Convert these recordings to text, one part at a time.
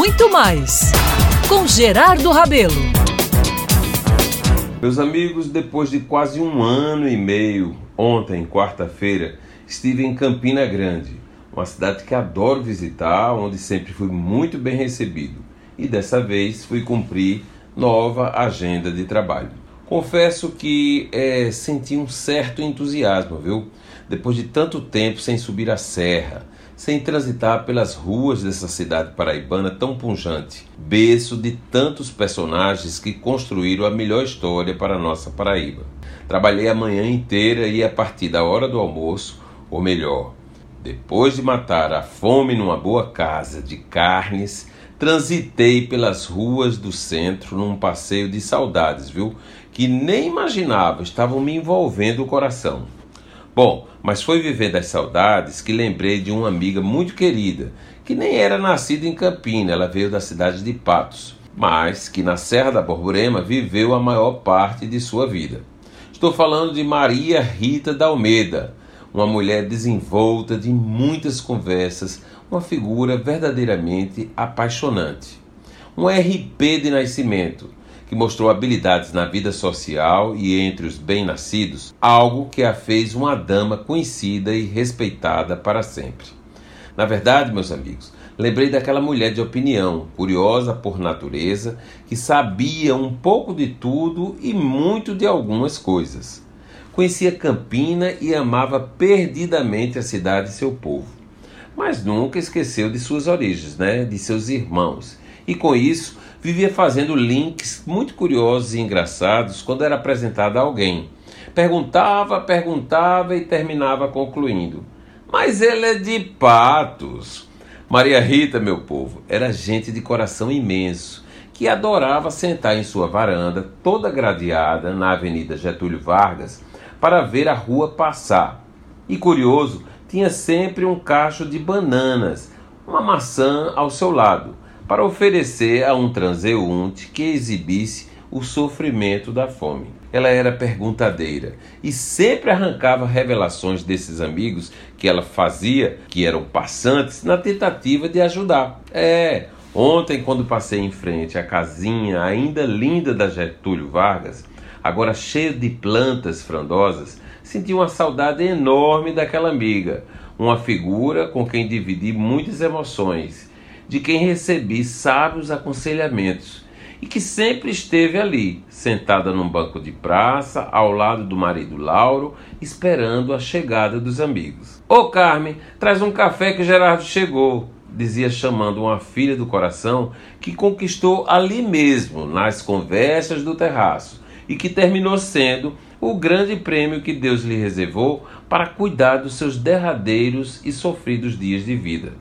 muito mais com Gerardo Rabelo. Meus amigos, depois de quase um ano e meio, ontem, quarta-feira, estive em Campina Grande, uma cidade que adoro visitar, onde sempre fui muito bem recebido. E dessa vez fui cumprir nova agenda de trabalho. Confesso que é, senti um certo entusiasmo, viu? Depois de tanto tempo sem subir a serra, sem transitar pelas ruas dessa cidade paraibana tão punjante, berço de tantos personagens que construíram a melhor história para a nossa Paraíba. Trabalhei a manhã inteira e a partir da hora do almoço, ou melhor, depois de matar a fome numa boa casa de carnes, transitei pelas ruas do centro num passeio de saudades, viu? Que nem imaginava, estavam me envolvendo o coração. Bom, mas foi vivendo as saudades que lembrei de uma amiga muito querida, que nem era nascida em Campina, ela veio da cidade de Patos, mas que na Serra da Borborema viveu a maior parte de sua vida. Estou falando de Maria Rita da Almeida, uma mulher desenvolta de muitas conversas, uma figura verdadeiramente apaixonante. Um RP de nascimento, que mostrou habilidades na vida social e entre os bem-nascidos, algo que a fez uma dama conhecida e respeitada para sempre. Na verdade, meus amigos, lembrei daquela mulher de opinião, curiosa por natureza, que sabia um pouco de tudo e muito de algumas coisas. Conhecia Campina e amava perdidamente a cidade e seu povo. Mas nunca esqueceu de suas origens, né? de seus irmãos. E com isso vivia fazendo links muito curiosos e engraçados quando era apresentado a alguém. Perguntava, perguntava e terminava concluindo: Mas ele é de patos. Maria Rita, meu povo, era gente de coração imenso que adorava sentar em sua varanda, toda gradeada, na Avenida Getúlio Vargas, para ver a rua passar. E curioso, tinha sempre um cacho de bananas, uma maçã ao seu lado para oferecer a um transeunte que exibisse o sofrimento da fome. Ela era perguntadeira e sempre arrancava revelações desses amigos que ela fazia, que eram passantes, na tentativa de ajudar. É, ontem, quando passei em frente à casinha ainda linda da Getúlio Vargas, agora cheia de plantas frondosas, senti uma saudade enorme daquela amiga, uma figura com quem dividi muitas emoções de quem recebi sábios aconselhamentos e que sempre esteve ali, sentada num banco de praça, ao lado do marido Lauro, esperando a chegada dos amigos. Ô Carmen, traz um café que Gerardo chegou, dizia chamando uma filha do coração que conquistou ali mesmo, nas conversas do terraço, e que terminou sendo o grande prêmio que Deus lhe reservou para cuidar dos seus derradeiros e sofridos dias de vida.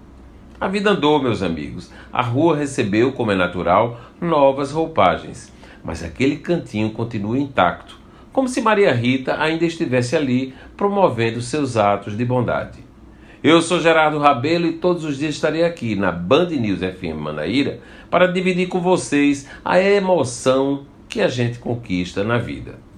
A vida andou, meus amigos. A rua recebeu, como é natural, novas roupagens. Mas aquele cantinho continua intacto, como se Maria Rita ainda estivesse ali promovendo seus atos de bondade. Eu sou Gerardo Rabelo e todos os dias estarei aqui na Band News FM Manaíra para dividir com vocês a emoção que a gente conquista na vida.